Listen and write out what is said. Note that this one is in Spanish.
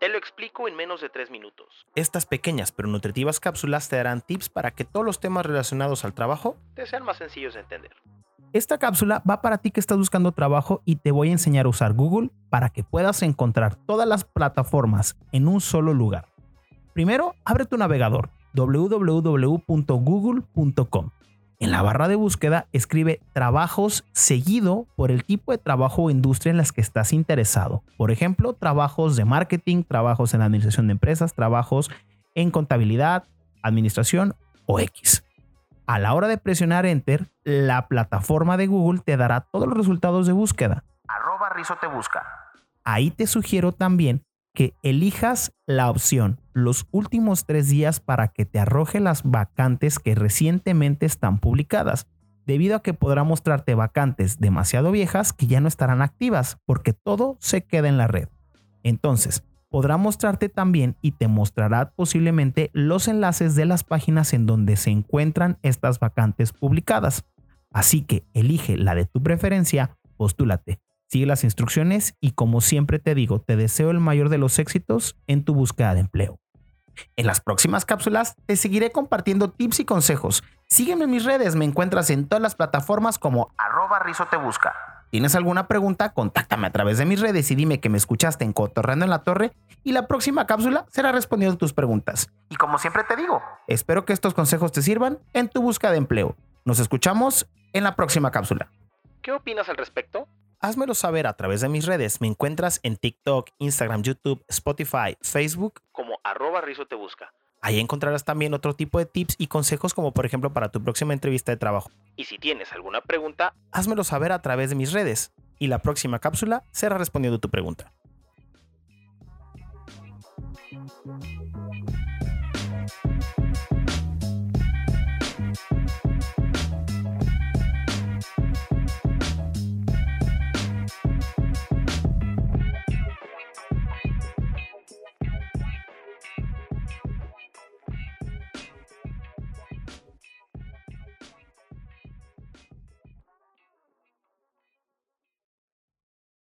Te lo explico en menos de 3 minutos. Estas pequeñas pero nutritivas cápsulas te darán tips para que todos los temas relacionados al trabajo te sean más sencillos de entender. Esta cápsula va para ti que estás buscando trabajo y te voy a enseñar a usar Google para que puedas encontrar todas las plataformas en un solo lugar. Primero, abre tu navegador www.google.com. En la barra de búsqueda escribe trabajos seguido por el tipo de trabajo o industria en las que estás interesado. Por ejemplo, trabajos de marketing, trabajos en la administración de empresas, trabajos en contabilidad, administración o X. A la hora de presionar Enter, la plataforma de Google te dará todos los resultados de búsqueda. Arroba Rizo te busca. Ahí te sugiero también que elijas la opción los últimos tres días para que te arroje las vacantes que recientemente están publicadas, debido a que podrá mostrarte vacantes demasiado viejas que ya no estarán activas, porque todo se queda en la red. Entonces, podrá mostrarte también y te mostrará posiblemente los enlaces de las páginas en donde se encuentran estas vacantes publicadas. Así que elige la de tu preferencia, postúlate Sigue las instrucciones y como siempre te digo, te deseo el mayor de los éxitos en tu búsqueda de empleo. En las próximas cápsulas te seguiré compartiendo tips y consejos. Sígueme en mis redes, me encuentras en todas las plataformas como arroba te busca. ¿Tienes alguna pregunta? Contáctame a través de mis redes y dime que me escuchaste en Cotorreando en la Torre y la próxima cápsula será respondiendo tus preguntas. Y como siempre te digo, espero que estos consejos te sirvan en tu búsqueda de empleo. Nos escuchamos en la próxima cápsula. ¿Qué opinas al respecto? Házmelo saber a través de mis redes. Me encuentras en TikTok, Instagram, YouTube, Spotify, Facebook como arroba Rizo te busca. Ahí encontrarás también otro tipo de tips y consejos como por ejemplo para tu próxima entrevista de trabajo. Y si tienes alguna pregunta, házmelo saber a través de mis redes y la próxima cápsula será respondiendo tu pregunta.